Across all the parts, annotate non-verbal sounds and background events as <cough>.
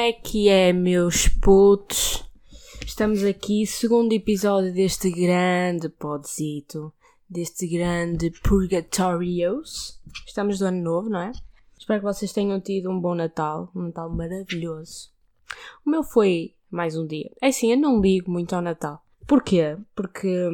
é que é, meus putos? Estamos aqui, segundo episódio deste grande podzito, deste grande Purgatorios. Estamos do ano novo, não é? Espero que vocês tenham tido um bom Natal, um Natal maravilhoso. O meu foi mais um dia. É assim, eu não ligo muito ao Natal. Porquê? Porque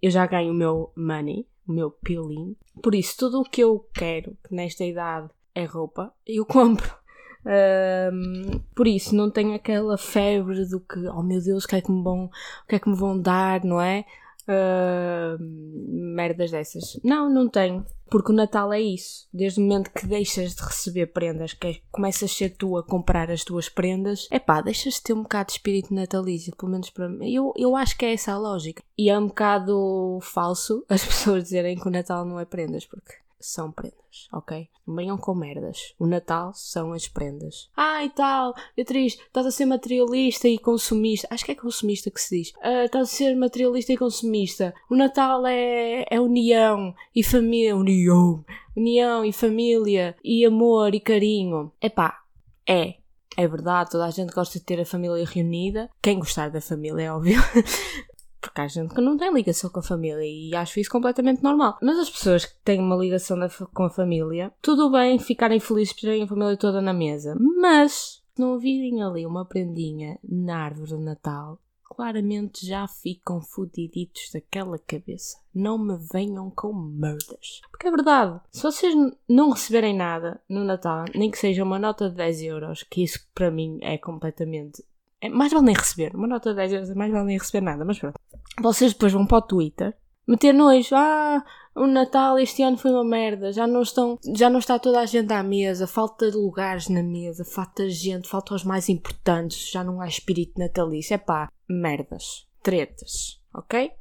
eu já ganho o meu money, o meu pilim. Por isso, tudo o que eu quero, que nesta idade é roupa, eu <laughs> compro. Um, por isso, não tenho aquela febre do que, oh meu Deus, o que é que me vão, o que é que me vão dar, não é? Uh, merdas dessas. Não, não tenho. Porque o Natal é isso. Desde o momento que deixas de receber prendas, que é, começas a ser tu a comprar as tuas prendas, é pá, deixas de ter um bocado de espírito natalício, pelo menos para mim. Eu, eu acho que é essa a lógica. E é um bocado falso as <laughs> pessoas dizerem que o Natal não é prendas, porque são prendas, ok? Não venham com merdas. O Natal são as prendas. Ah, e tal, Beatriz, estás a ser materialista e consumista. Acho que é consumista que se diz. Uh, estás a ser materialista e consumista. O Natal é, é união e família. União. União e família e amor e carinho. Epá, é. É verdade, toda a gente gosta de ter a família reunida. Quem gostar da família, é óbvio. <laughs> Porque há gente que não tem ligação com a família e acho isso completamente normal. Mas as pessoas que têm uma ligação com a família, tudo bem ficarem felizes por terem a família toda na mesa. Mas, se não virem ali uma prendinha na árvore de Natal, claramente já ficam fodiditos daquela cabeça. Não me venham com merdas. Porque é verdade, se vocês não receberem nada no Natal, nem que seja uma nota de 10 euros, que isso para mim é completamente mais vale nem receber. Uma nota de 10 euros, mais vale nem receber nada. Mas pronto. Vocês depois vão para o Twitter meter nojo. Ah, o Natal este ano foi uma merda. Já não, estão, já não está toda a gente à mesa. Falta de lugares na mesa. Falta gente. Falta os mais importantes. Já não há espírito natalício. É pá, merdas. Tretas. Ok?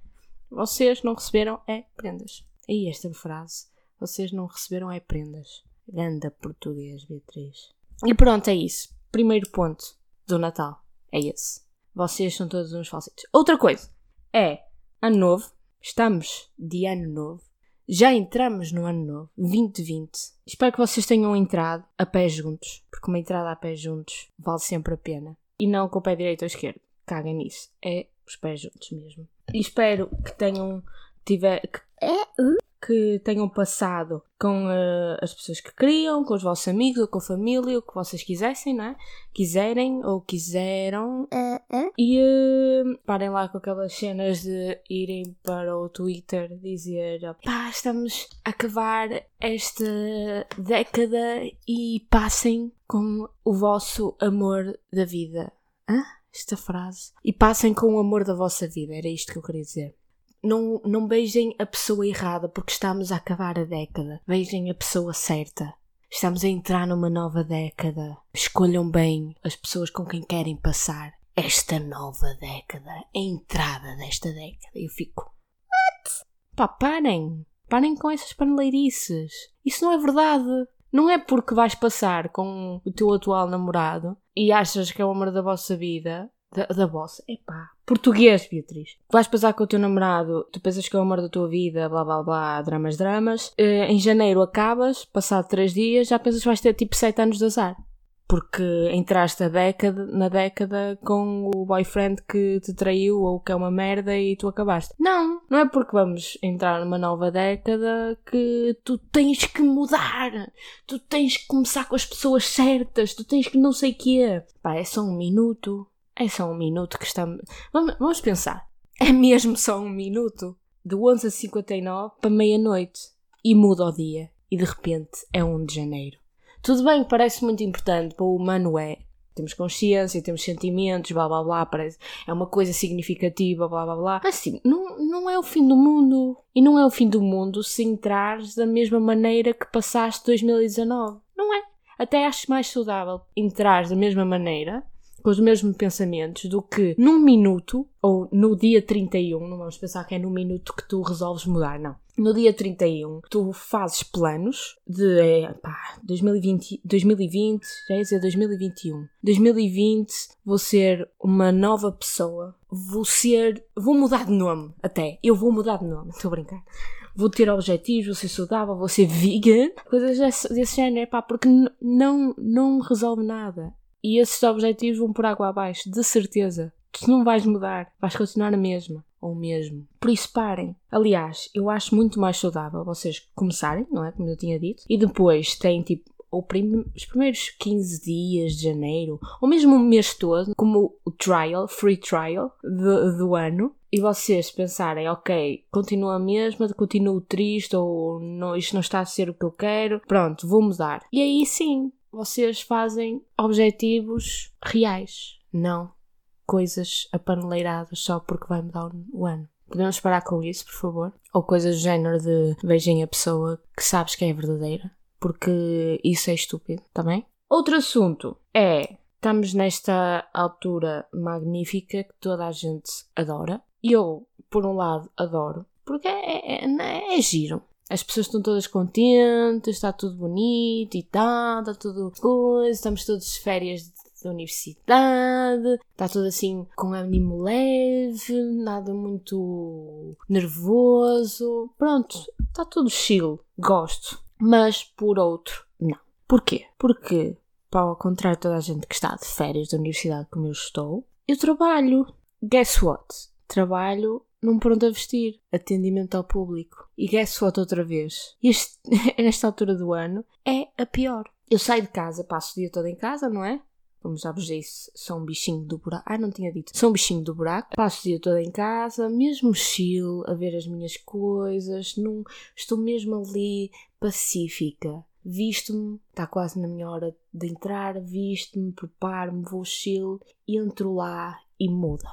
Vocês não receberam é prendas. E esta frase. Vocês não receberam é prendas. Ganda português, Beatriz. E pronto, é isso. Primeiro ponto do Natal é esse. Vocês são todos uns falsitos. Outra coisa é ano novo. Estamos de ano novo. Já entramos no ano novo, 2020. Espero que vocês tenham entrado a pé juntos, porque uma entrada a pé juntos vale sempre a pena. E não com o pé direito ou esquerdo. Caguem nisso. É os pés juntos mesmo. E espero que tenham tiver que, é, que tenham passado com uh, as pessoas que queriam, com os vossos amigos ou com a família, o que vocês quisessem, não é? Quiserem ou quiseram. Uh, uh. E parem lá com aquelas cenas de irem para o Twitter dizer pá, estamos a acabar esta década e passem com o vosso amor da vida. Hã? Esta frase. E passem com o amor da vossa vida, era isto que eu queria dizer não, não beijem a pessoa errada porque estamos a acabar a década. Beijem a pessoa certa. Estamos a entrar numa nova década. Escolham bem as pessoas com quem querem passar esta nova década, a entrada desta década. Eu fico. What? Pá, parem! Parem com essas paneleirices. Isso não é verdade. Não é porque vais passar com o teu atual namorado e achas que é o amor da vossa vida da, da vossa. Epá. Português, Beatriz. Vais passar com o teu namorado, tu pensas que é o amor da tua vida, blá blá blá, dramas, dramas. Uh, em janeiro acabas, passado três dias, já pensas que vais ter tipo sete anos de azar. Porque entraste a década, na década com o boyfriend que te traiu ou que é uma merda e tu acabaste. Não, não é porque vamos entrar numa nova década que tu tens que mudar. Tu tens que começar com as pessoas certas. Tu tens que não sei o quê. Pá, é só um minuto é só um minuto que estamos. Vamos, pensar. É mesmo só um minuto? De 11 a 59 para meia-noite. E muda o dia. E de repente é 1 de janeiro. Tudo bem, parece muito importante. Para o humano é. Temos consciência, temos sentimentos, blá blá blá. Parece, é uma coisa significativa, blá blá blá. Mas sim, não, não é o fim do mundo. E não é o fim do mundo se entrares da mesma maneira que passaste 2019. Não é? Até acho mais saudável entrar da mesma maneira com os mesmos pensamentos do que num minuto ou no dia 31, não vamos pensar que é no minuto que tu resolves mudar, não. No dia 31, tu fazes planos de é, pá, 2020, 2020, já ia dizer 2021. 2020 vou ser uma nova pessoa, vou ser, vou mudar de nome até. Eu vou mudar de nome, estou a brincar vou ter objetivos, vou ser saudável, vou ser vegan, coisas desse, desse género, pá, porque não, não resolve nada E esses objetivos vão por água abaixo, de certeza. Tu não vais mudar, vais continuar a mesma ou mesmo. Por isso parem. Aliás, eu acho muito mais saudável vocês começarem, não é? Como eu tinha dito, e depois têm tipo prim os primeiros 15 dias de janeiro, ou mesmo o mês todo, como o trial, free trial do, do ano, e vocês pensarem, ok, continua a mesma, continuo triste, ou não, isto não está a ser o que eu quero, pronto, vou mudar. E aí sim, vocês fazem objetivos reais, não coisas apaneleiradas só porque vai mudar o ano. Podemos parar com isso, por favor? Ou coisas do género de vejam a pessoa que sabes que é verdadeira, porque isso é estúpido, tá bem? Outro assunto é estamos nesta altura magnífica que toda a gente adora. Eu, por um lado, adoro, porque é, é, é, é giro. As pessoas estão todas contentes, está tudo bonito e tal, está tudo coisa, estamos todos de férias da universidade, está tudo assim com ânimo leve, nada muito nervoso. Pronto, está tudo chill, gosto. Mas por outro, não. Porquê? Porque, para ao contrário de toda a gente que está de férias da universidade como eu estou, eu trabalho. Guess what? Trabalho num pronto a vestir, atendimento ao público. E guess what outra vez? Este, <laughs> nesta altura do ano é a pior. Eu saio de casa, passo o dia todo em casa, não é? como já vos disse, sou um bichinho do buraco. Ah, não tinha dito. Sou um bichinho do buraco. Passo o dia todo em casa, mesmo chill, a ver as minhas coisas. Não, estou mesmo ali pacífica. Visto-me, está quase na minha hora de entrar, visto-me, preparo-me, vou chill, entro lá e muda.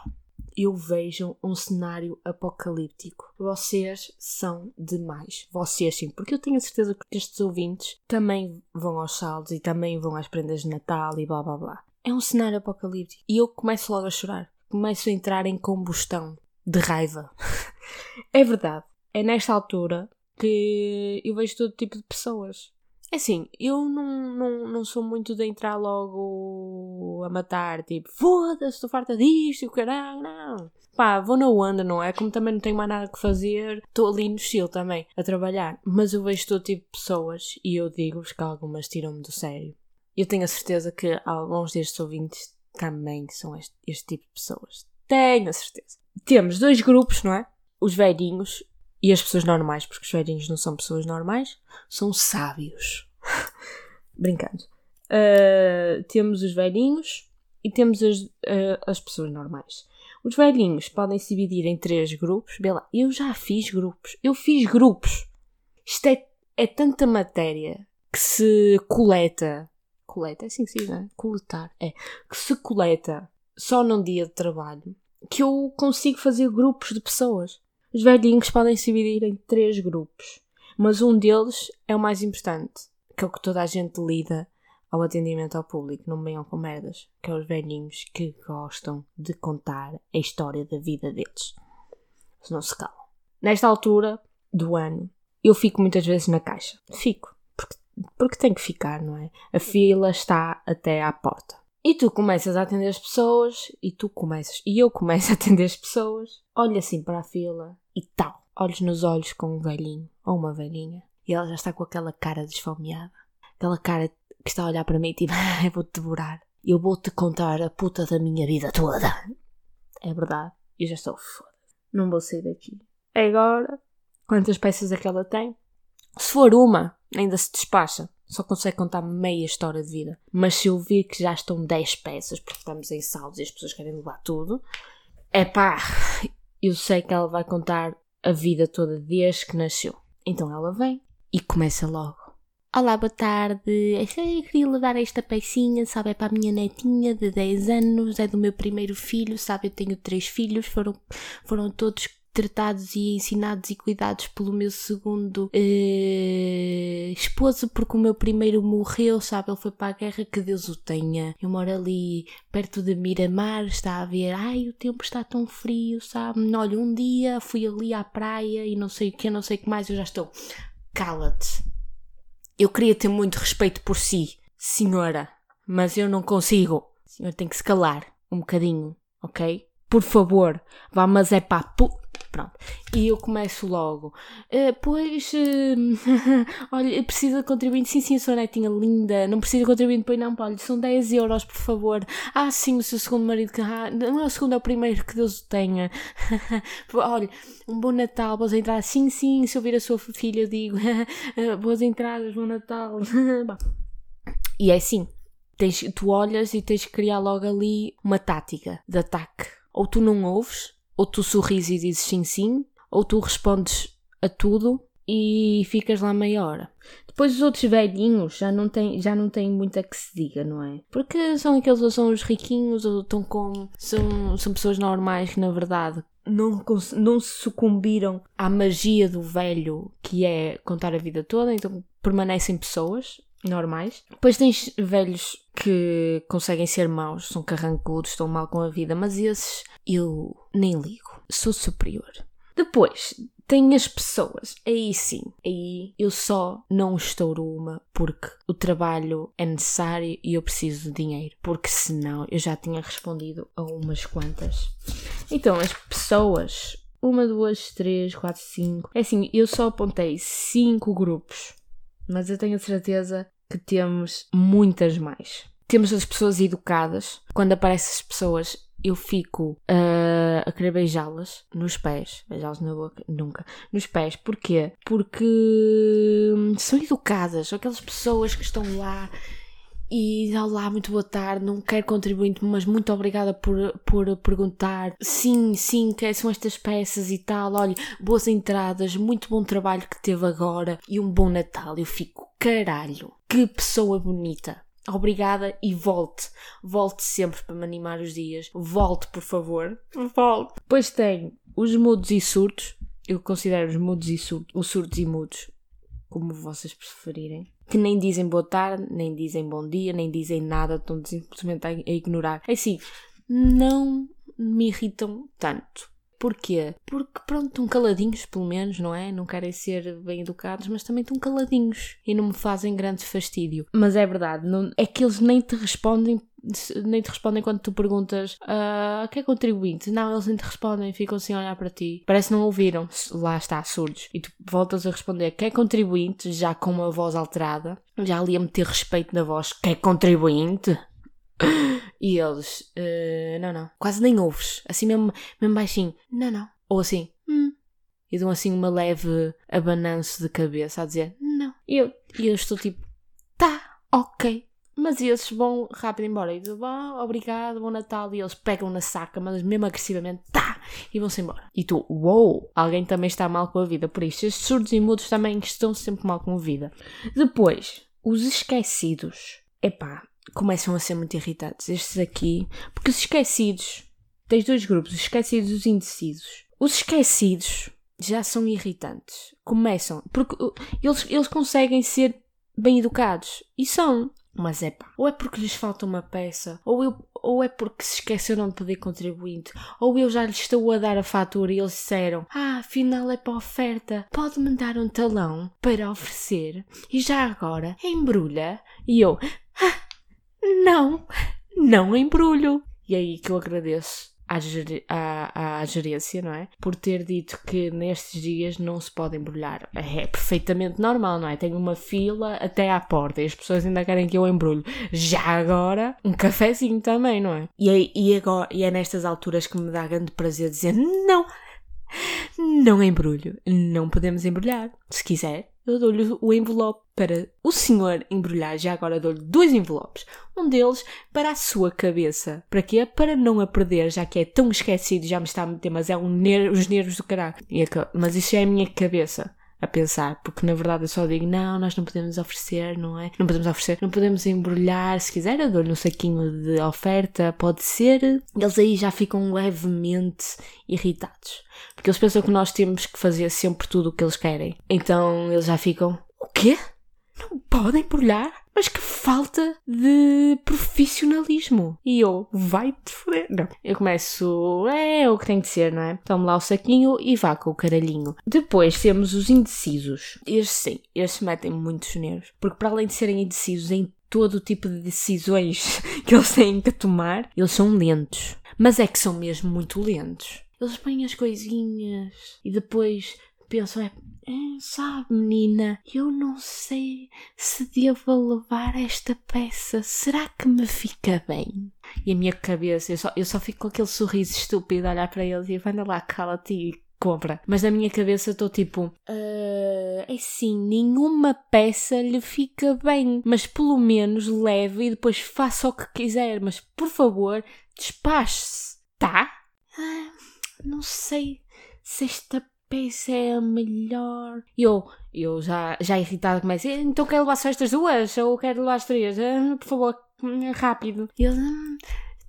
Eu vejo um cenário apocalíptico. Vocês são demais. Vocês sim, porque eu tenho a certeza que estes ouvintes também vão aos saldos e também vão às prendas de Natal e blá blá blá. É um cenário apocalíptico. E eu começo logo a chorar. Começo a entrar em combustão de raiva. <laughs> é verdade. É nesta altura que eu vejo todo tipo de pessoas. É assim, eu não, não, não sou muito de entrar logo a matar, tipo, foda-se, estou farta disto o caralho, não. Pá, vou na onda, não é? Como também não tenho mais nada que fazer, estou ali no estilo também, a trabalhar. Mas eu vejo todo tipo de pessoas e eu digo-vos que algumas tiram-me do sério. Eu tenho a certeza que alguns destes ouvintes também são este, este tipo de pessoas. Tenho a certeza. Temos dois grupos, não é? Os velhinhos e as pessoas normais, porque os velhinhos não são pessoas normais, são sábios. <laughs> Brincando. Uh, temos os velhinhos e temos as, uh, as pessoas normais. Os velhinhos podem se dividir em três grupos. Bela, eu já fiz grupos. Eu fiz grupos. Isto é, é tanta matéria que se coleta. Coleta, é assim que se diz, não é? Coletar. É. Que se coleta só num dia de trabalho que eu consigo fazer grupos de pessoas. Os velhinhos podem se dividir em três grupos, mas um deles é o mais importante, que é o que toda a gente lida ao atendimento ao público, não venham com merdas, que é os velhinhos que gostam de contar a história da vida deles. Se não se calam. Nesta altura do ano, eu fico muitas vezes na caixa. Fico. Porque, porque tenho que ficar, não é? A fila está até à porta. E tu começas a atender as pessoas, e tu começas, e eu começo a atender as pessoas, olho assim para a fila e tal, olhos nos olhos com um velhinho ou uma velhinha, e ela já está com aquela cara desfomeada, aquela cara que está a olhar para mim tipo, <laughs> eu vou-te devorar, eu vou-te contar a puta da minha vida toda. É verdade, eu já estou foda, não vou sair daqui. Agora, quantas peças é que ela tem? Se for uma, ainda se despacha só consegue contar meia história de vida. Mas se eu vir que já estão 10 peças, porque estamos em saldos e as pessoas querem levar tudo, é pá, eu sei que ela vai contar a vida toda desde que nasceu. Então ela vem e começa logo. Olá, boa tarde. Eu queria levar esta pecinha, sabe? É para a minha netinha de 10 anos, é do meu primeiro filho, sabe? Eu tenho três filhos, foram, foram todos tratados e ensinados e cuidados pelo meu segundo uh, esposo, porque o meu primeiro morreu, sabe? Ele foi para a guerra, que Deus o tenha. Eu moro ali perto de Miramar, está a ver, ai, o tempo está tão frio, sabe? Olha, um dia fui ali à praia e não sei o que, não sei o que mais, eu já estou. Cala-te. Eu queria ter muito respeito por si, senhora, mas eu não consigo. A senhora tem que se calar um bocadinho, ok? Por favor, vá, mas é pá. Pronto. E eu começo logo. Uh, pois, uh, <laughs> olha, precisa de contribuinte. Sim, sim, sou netinha linda. Não precisa de contribuinte, pois não, olha, são 10 euros, por favor. Ah, sim, o seu segundo marido. Que, ah, não é o segundo, é o primeiro, que Deus o tenha. <laughs> olha, um bom Natal, boas entradas. Sim, sim, se eu vir a sua filha, digo. <laughs> boas entradas, bom Natal. e é assim. Tens, tu olhas e tens que criar logo ali uma tática de ataque. Ou tu não ouves, ou tu sorris e dizes sim, sim, ou tu respondes a tudo e ficas lá meia hora. Depois os outros velhinhos já não têm, já não têm muito a que se diga, não é? Porque são aqueles ou são os riquinhos ou estão com. São, são pessoas normais que na verdade não, não sucumbiram à magia do velho que é contar a vida toda, então permanecem pessoas normais. Depois tens velhos que conseguem ser maus, são carrancudos, estão mal com a vida, mas esses eu nem ligo, sou superior. Depois tem as pessoas, aí sim, aí eu só não estouro uma porque o trabalho é necessário e eu preciso de dinheiro, porque senão eu já tinha respondido a umas quantas. Então, as pessoas, uma, duas, três, quatro, cinco, é assim, eu só apontei cinco grupos mas eu tenho certeza que temos muitas mais. Temos as pessoas educadas. Quando aparecem as pessoas, eu fico uh, a querer beijá-las nos pés. Beijá-las na boca, nunca. Nos pés. Porquê? Porque hum, são educadas. São aquelas pessoas que estão lá e olá, muito boa tarde, não quero contribuir, mas muito obrigada por, por perguntar. Sim, sim, que são estas peças e tal. Olha, boas entradas, muito bom trabalho que teve agora e um bom Natal. Eu fico, caralho, que pessoa bonita. Obrigada e volte. Volte sempre para me animar os dias. Volte, por favor. Volte. Depois tem os mudos e surtos. Eu considero os mudos e surtos, os surtos e mudos, como vocês preferirem que nem dizem boa tarde, nem dizem bom dia, nem dizem nada, estão simplesmente a, ignorar. É assim, não me irritam tanto. Porquê? Porque, pronto, estão caladinhos, pelo menos, não é? Não querem ser bem educados, mas também estão caladinhos e não me fazem grande fastídio. Mas é verdade, não, é que eles nem te respondem nem te respondem quando tu perguntas uh, que é contribuinte. Não, eles nem te respondem, ficam assim a olhar para ti. Parece que não ouviram. Lá está, surdos. E tu voltas a responder que é contribuinte, já com uma voz alterada. Já ali a meter respeito na voz. Que é contribuinte? <laughs> E eles, uh, não, não. Quase nem ouves. Assim mesmo, mesmo baixinho. Não, não. Ou assim, hum. E dão assim uma leve abananço de cabeça a dizer, não. E eu, e eu estou tipo, tá, ok. Mas esses vão rápido embora. E digo, oh, obrigado, bom Natal. E eles pegam na saca, mas mesmo agressivamente, tá! E vão-se embora. E tu, uou! Wow, alguém também está mal com a vida. Por isso, estes surdos e mudos também estão sempre mal com a vida. Depois, os esquecidos. Epá, começam a ser muito irritantes. Estes aqui. Porque os esquecidos. Tens dois grupos, os esquecidos e os indecisos. Os esquecidos já são irritantes. Começam. Porque uh, eles, eles conseguem ser bem educados. E são. Mas é pá, ou é porque lhes falta uma peça, ou, eu, ou é porque se esqueceram de pedir contribuinte, ou eu já lhes estou a dar a fatura e eles disseram: Ah, afinal é para oferta, pode-me dar um talão para oferecer e já agora embrulha. E eu: ah, Não, não embrulho. E é aí que eu agradeço à, à, à, gerência, não é? Por ter dito que nestes dias não se pode embrulhar. É perfeitamente normal, não é? Tenho uma fila até à porta e as pessoas ainda querem que eu embrulhe. Já agora, um cafezinho também, não é? E e agora, e é nestas alturas que me dá grande prazer dizer não, não embrulho, não podemos embrulhar. Se quiser, eu dou-lhe o envelope para o senhor embrulhar. Já agora dou-lhe dois envelopes. Um deles para a sua cabeça. Para quê? Para não a perder, já que é tão esquecido, já me está a meter, mas é um ner os nervos do caralho. Mas isso é a minha cabeça a pensar, porque na verdade eu só digo, não, nós não podemos oferecer, não é? Não podemos oferecer, não podemos embrulhar, se quiser eu dou-lhe um saquinho de oferta, pode ser. Eles aí já ficam levemente irritados, porque eles pensam que nós temos que fazer sempre tudo o que eles querem. Então eles já ficam, o quê? Não podem embrulhar? Mas que falta de profissionalismo. E eu, vai-te foder. Não. Eu começo, é o que tem de ser, não é? Tome lá o saquinho e vá com o caralhinho. Depois temos os indecisos. Estes sim, estes metem muitos nervos. Porque para além de serem indecisos em todo o tipo de decisões <laughs> que eles têm que tomar, eles são lentos. Mas é que são mesmo muito lentos. Eles põem as coisinhas e depois pensam, é, é, sabe, menina, eu não sei se devo levar esta peça. Será que me fica bem? E a minha cabeça, eu só, eu só fico com aquele sorriso estúpido a olhar para eles e vai lá, cala-te e compra. Mas na minha cabeça estou tipo, uh, é sim, nenhuma peça lhe fica bem, mas pelo menos leve e depois faça o que quiser, mas por favor, despache-se, tá? Ah, não sei se esta peça é a melhor. E eu, eu já, já irritada começo, então quero levar só estas duas ou quero levar as três? Ah, por favor, rápido. E hum,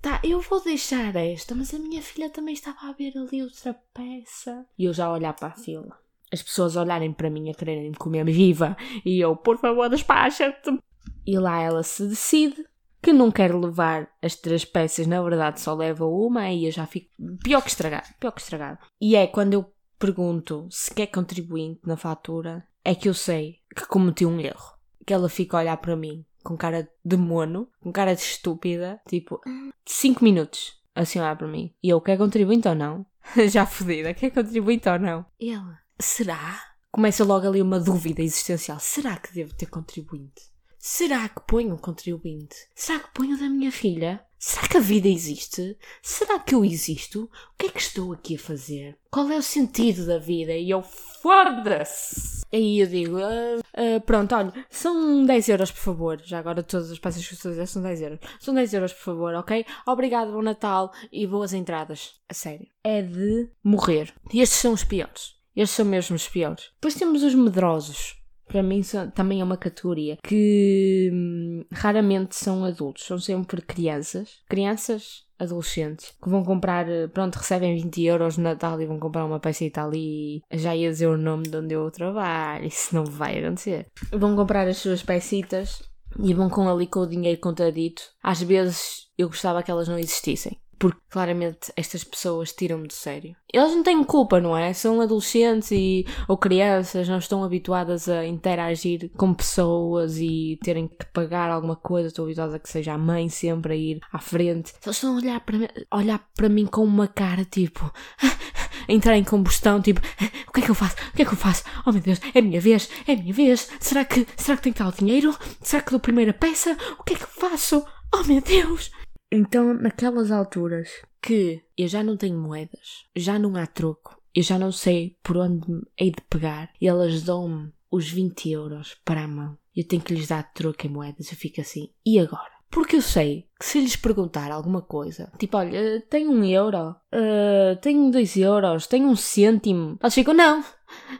Tá, eu vou deixar esta, mas a minha filha também estava a ver ali outra peça. E eu já olhar para a fila. As pessoas olharem para mim a quererem me comer viva. E eu, por favor, despacha-te. E lá ela se decide que não quer levar as três peças, na verdade só leva uma, e eu já fico pior que estragado, pior que estragado. E é quando eu pergunto se quer contribuinte na fatura, é que eu sei que cometi um erro. Que ela fica a olhar para mim com cara de mono, com cara de estúpida, tipo, 5 minutos, assim olhar para mim. E eu, quer contribuinte ou não? <laughs> Já fodida, quer contribuinte ou não? E ela, será? Começa logo ali uma dúvida existencial. Será que devo ter contribuinte? Será que ponho um contribuinte? Será que ponho da minha filha? Será que a vida existe? Será que eu existo? O que é que estou aqui a fazer? Qual é o sentido da vida? E eu, foda-se! Aí eu digo, uh, uh, pronto, olha, são 10 euros, por favor. Já agora todas as peças que estou a dizer são 10 euros. São 10 euros, por favor, ok? Obrigado, bom Natal e boas entradas. A sério. É de morrer. Estes são os piores. Estes são mesmo os piores. Depois temos os medrosos para mim também é uma categoria que hum, raramente são adultos, são sempre crianças, crianças, adolescentes, que vão comprar, eh, pronto, recebem 20 euros no Natal e vão comprar uma peça e tal e já ia dizer o nome de onde eu trabalho, isso não vai acontecer. Vão comprar as suas peçitas e vão com ali com o dinheiro contadito. Às vezes eu gostava que elas não existissem porque claramente estas pessoas tiram-me de sério. Eles não têm culpa, não é? São adolescentes e, ou crianças, não estão habituadas a interagir com pessoas e terem que pagar alguma coisa. Estou habituada a que seja a mãe sempre a ir à frente. Eles estão a olhar para mim, olhar para mim com uma cara tipo. <laughs> a entrar em combustão, tipo, o que é que eu faço? O que é que eu faço? Oh meu Deus, é a minha vez, é a minha vez. Será que, será que tem que dar o dinheiro? Será que dou a primeira peça? O que é que eu faço? Oh meu Deus! Então, naquelas alturas que eu já não tenho moedas, já não há troco, eu já não sei por onde hei de pegar, e elas dão-me os 20 euros para a mão. Eu tenho que lhes dar troco em moedas, eu fico assim, e agora? Porque eu sei que se lhes perguntar alguma coisa, tipo, olha, tenho um euro, uh, tenho dois euros, tenho um cêntimo, elas ficam, não,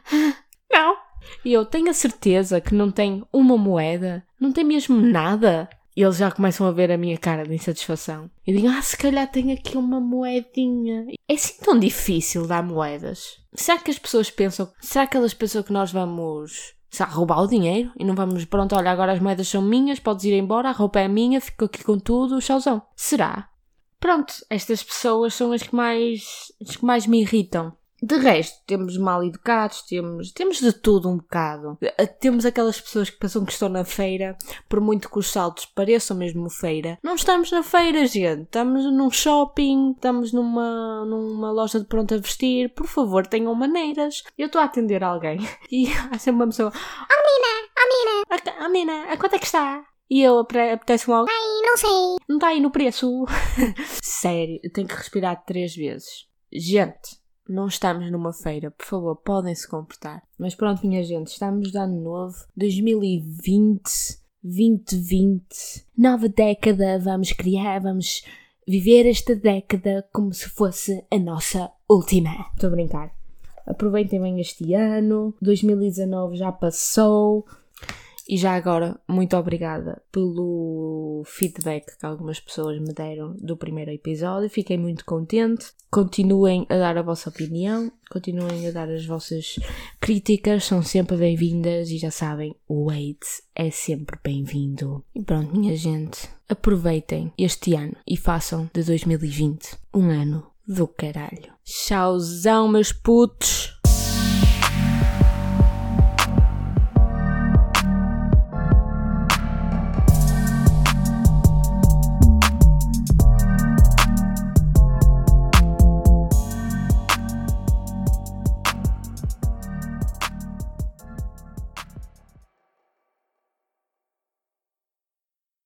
<laughs> não. E eu tenho a certeza que não tem uma moeda, não tem mesmo nada. E eles já começam a ver a minha cara de insatisfação. Eu digo, ah, se calhar tem aqui uma moedinha. É assim tão difícil dar moedas? Será que as pessoas pensam, será que elas pensam que nós vamos será, roubar o dinheiro e não vamos, pronto, olha, agora as moedas são minhas, podes ir embora, a roupa é minha, fico aqui com tudo, chauzão. Será? Pronto, estas pessoas são as que mais, as que mais me irritam. De resto, temos mal educados, temos, temos de tudo um bocado. Eh, temos aquelas pessoas que pensam que estão na feira, por muito que os saltos pareçam mesmo feira. Não estamos na feira, gente. Estamos num shopping, estamos numa, numa loja de pronto a vestir. Por favor, tenham maneiras. Eu estou a atender alguém <laughs> e há sempre uma pessoa: Oh, mina, oh, mina, oh, mina, a quanto é que está? E eu apetece logo. Ai, não sei. Não está aí no preço. <laughs> Sério, eu tenho que respirar três vezes. Gente, não estamos numa feira, por favor, podem se comportar. Mas pronto, minha gente, estamos de ano novo, 2020, 2020, nova década, vamos criar, vamos viver esta década como se fosse a nossa última. Estou a brincar. Aproveitem bem este ano, 2019 já passou, e já agora, muito obrigada pelo feedback que algumas pessoas me deram do primeiro episódio. Fiquei muito contente. Continuem a dar a vossa opinião, continuem a dar as vossas críticas, são sempre bem-vindas e já sabem, o hate é sempre bem-vindo. E pronto, minha gente, aproveitem este ano e façam de 2020 um ano do caralho. Tchauzão, meus putos!